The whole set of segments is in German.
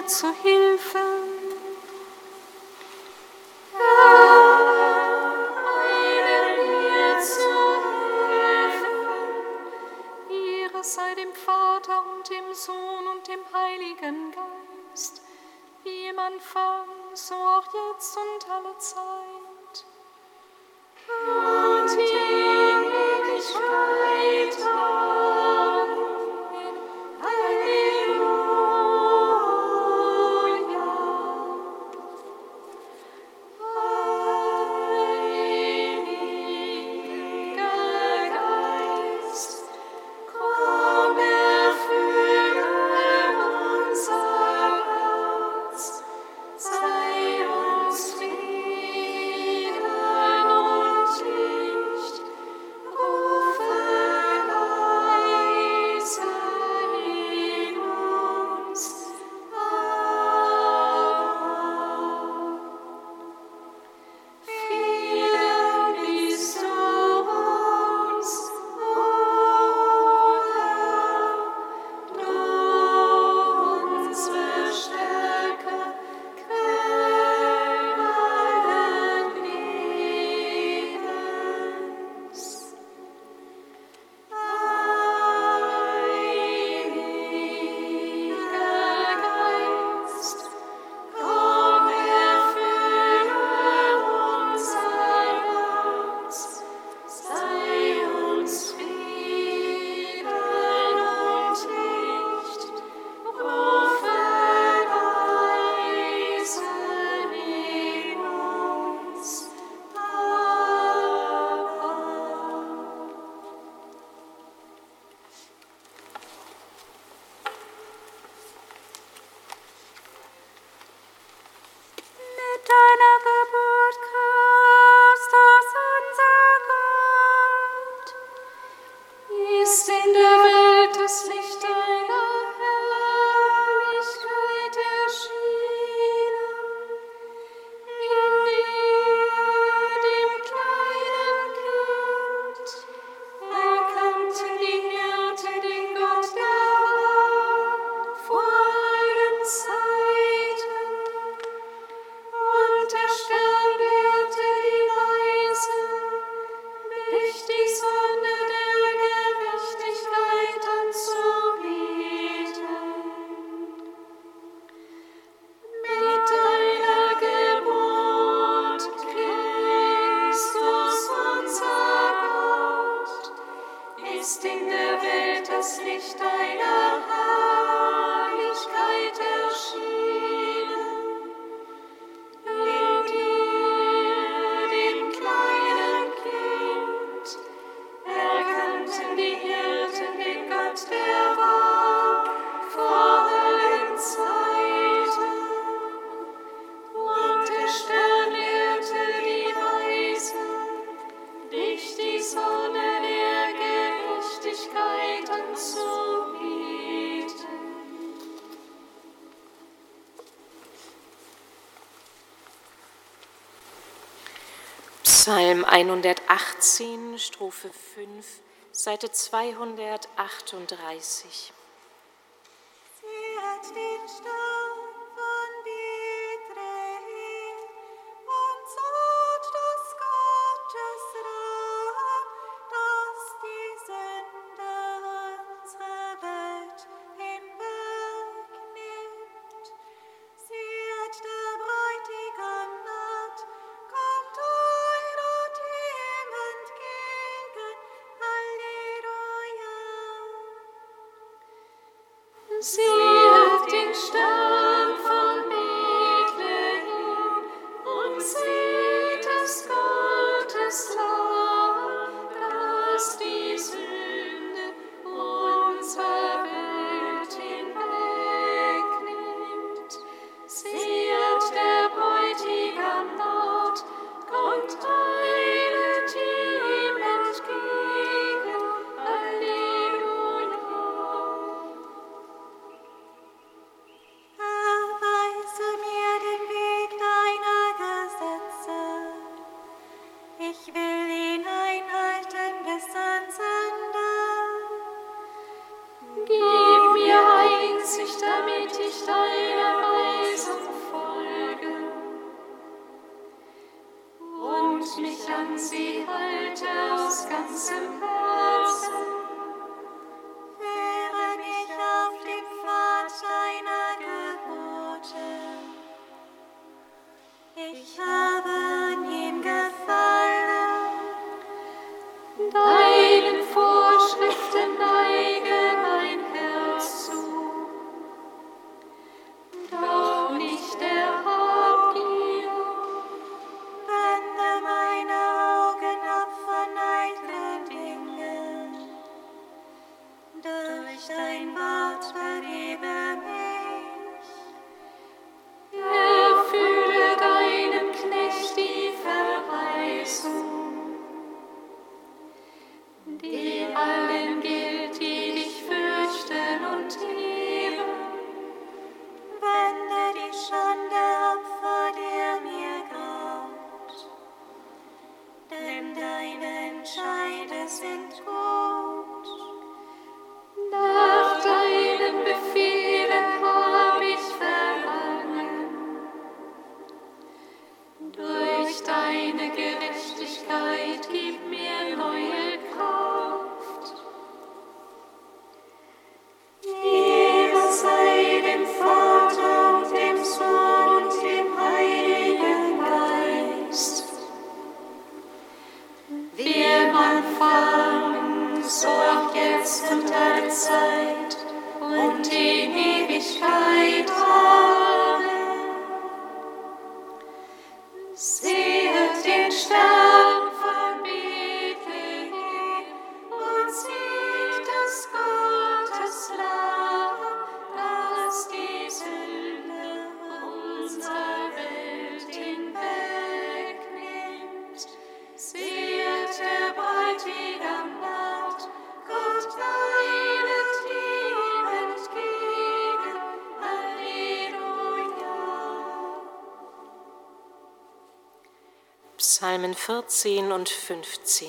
mir zu Hilfe. Eile sei dem Vater und dem Sohn und dem Heiligen Geist, wie im Anfang, so auch jetzt und alle Zeit das nicht deiner Hand. 118, Strophe 5, Seite 238. Psalmen 14 und 15.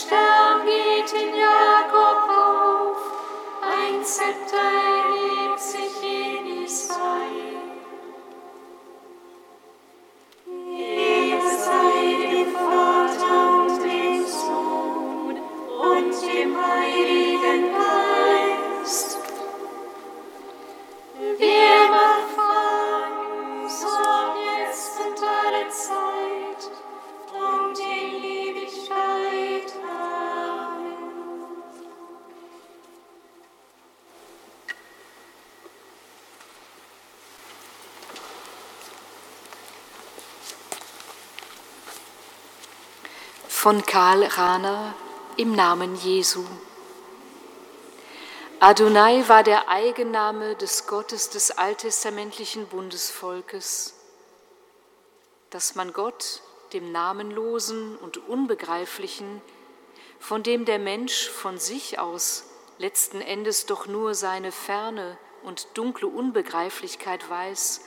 Stern geht in von Karl Rahner im Namen Jesu. Adonai war der Eigenname des Gottes des alttestamentlichen Bundesvolkes. Dass man Gott, dem Namenlosen und Unbegreiflichen, von dem der Mensch von sich aus letzten Endes doch nur seine ferne und dunkle Unbegreiflichkeit weiß,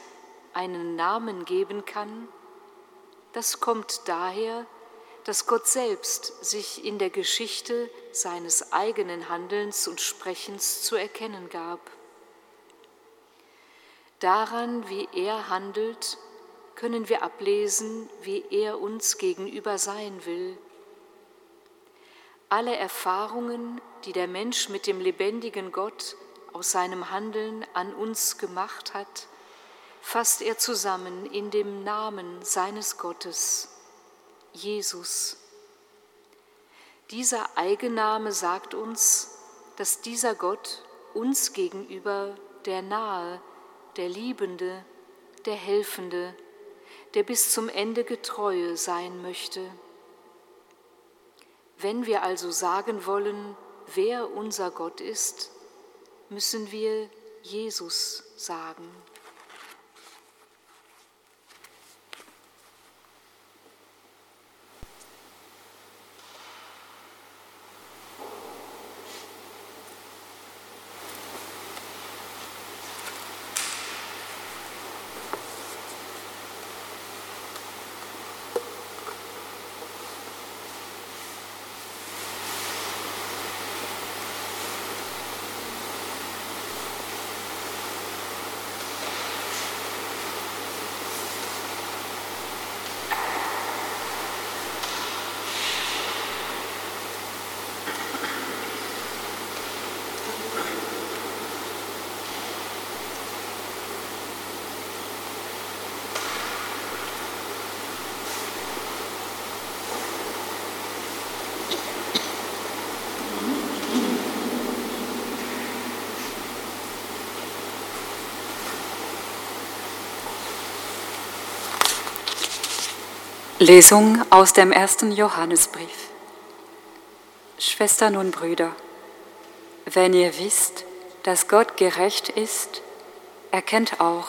einen Namen geben kann, das kommt daher, dass Gott selbst sich in der Geschichte seines eigenen Handelns und Sprechens zu erkennen gab. Daran, wie er handelt, können wir ablesen, wie er uns gegenüber sein will. Alle Erfahrungen, die der Mensch mit dem lebendigen Gott aus seinem Handeln an uns gemacht hat, fasst er zusammen in dem Namen seines Gottes, Jesus. Dieser Eigenname sagt uns, dass dieser Gott uns gegenüber der Nahe, der Liebende, der Helfende, der bis zum Ende Getreue sein möchte. Wenn wir also sagen wollen, wer unser Gott ist, müssen wir Jesus sagen. Lesung aus dem ersten Johannesbrief. Schwestern und Brüder, wenn ihr wisst, dass Gott gerecht ist, erkennt auch,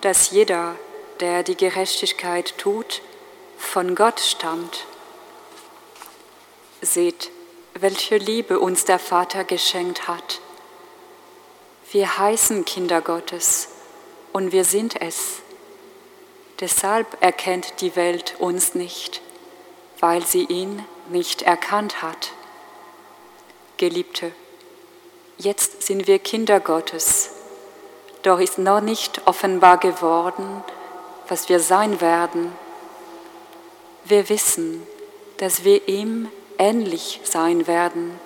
dass jeder, der die Gerechtigkeit tut, von Gott stammt. Seht, welche Liebe uns der Vater geschenkt hat. Wir heißen Kinder Gottes und wir sind es. Deshalb erkennt die Welt uns nicht, weil sie ihn nicht erkannt hat. Geliebte, jetzt sind wir Kinder Gottes, doch ist noch nicht offenbar geworden, was wir sein werden. Wir wissen, dass wir ihm ähnlich sein werden,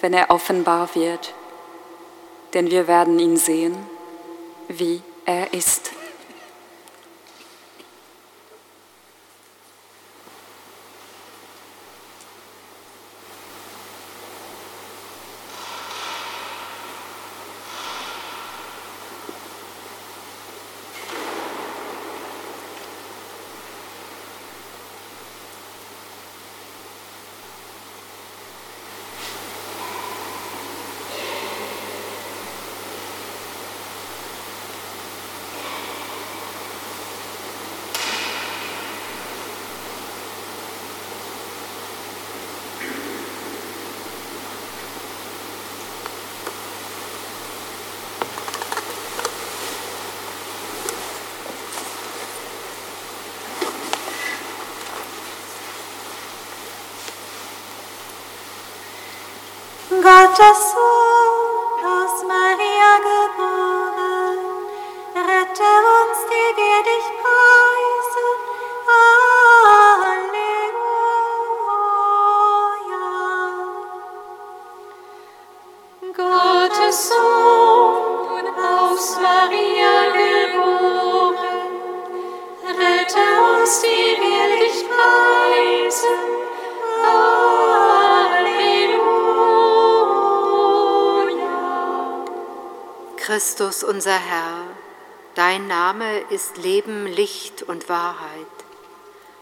wenn er offenbar wird, denn wir werden ihn sehen, wie er ist. Gottes Sohn, Christus unser Herr, dein Name ist Leben, Licht und Wahrheit.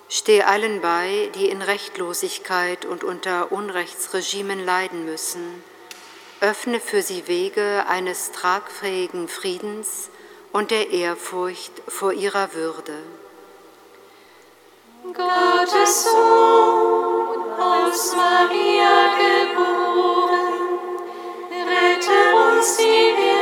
Steh allen bei, die in Rechtlosigkeit und unter Unrechtsregimen leiden müssen. Öffne für sie Wege eines tragfähigen Friedens und der Ehrfurcht vor ihrer Würde. Gottes Sohn, aus Maria geboren, rette uns, die. Halleluja.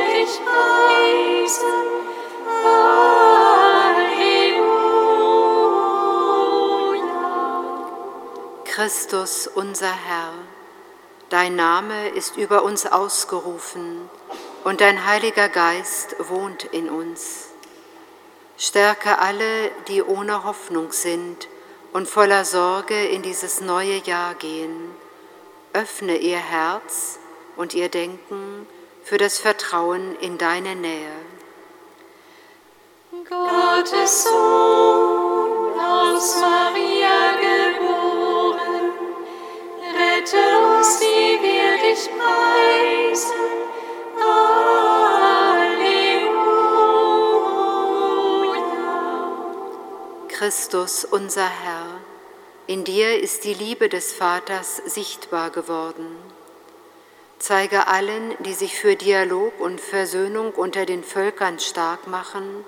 Christus, unser Herr, dein Name ist über uns ausgerufen und dein Heiliger Geist wohnt in uns. Stärke alle, die ohne Hoffnung sind und voller Sorge in dieses neue Jahr gehen. Öffne ihr Herz und ihr Denken für das Vertrauen in deine Nähe. Gottes Sohn, aus Maria geboren, rette uns, die wir dich preisen. Halleluja. Christus, unser Herr, in dir ist die Liebe des Vaters sichtbar geworden. Zeige allen, die sich für Dialog und Versöhnung unter den Völkern stark machen,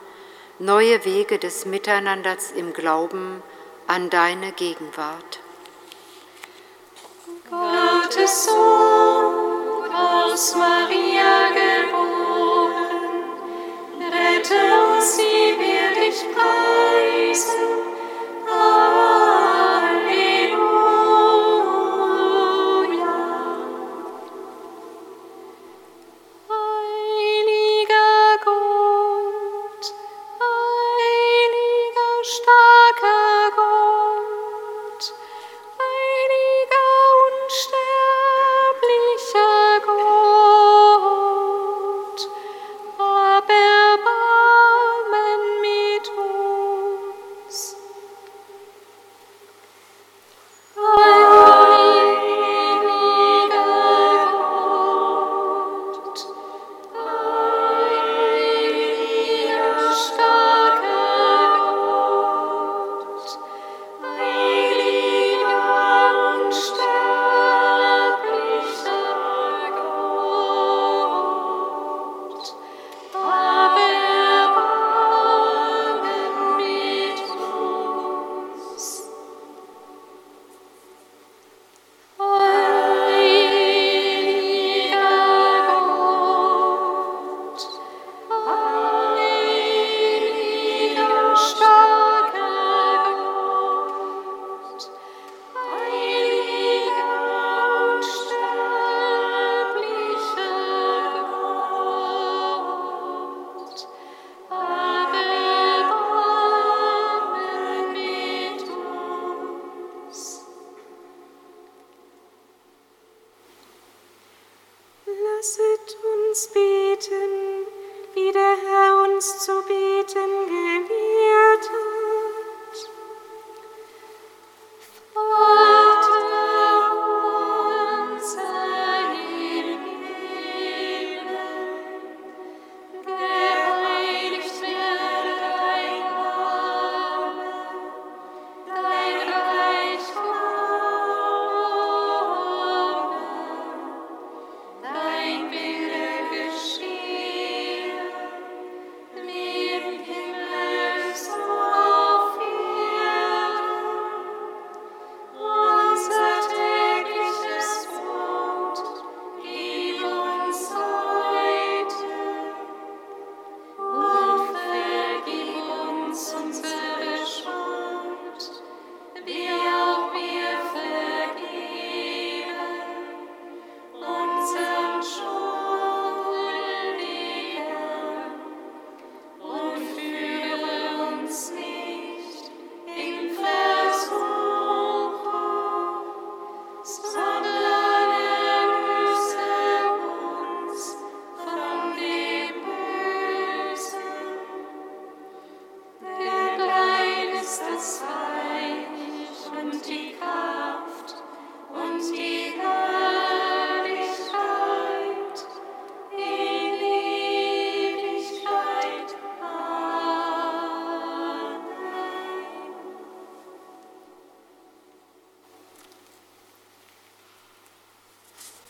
neue Wege des Miteinanders im Glauben an deine Gegenwart. Gottes Sohn, aus Maria geboren, rette uns, die wir dich preisen. Halleluja.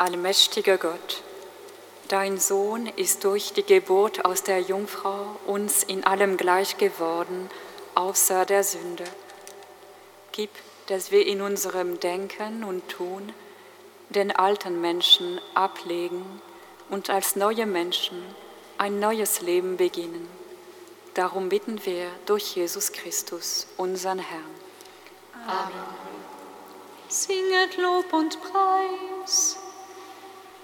Allmächtiger Gott, dein Sohn ist durch die Geburt aus der Jungfrau uns in allem gleich geworden, außer der Sünde. Gib, dass wir in unserem Denken und Tun den alten Menschen ablegen und als neue Menschen ein neues Leben beginnen. Darum bitten wir durch Jesus Christus, unseren Herrn. Amen. Singet Lob und Preis.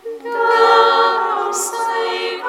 Dank sei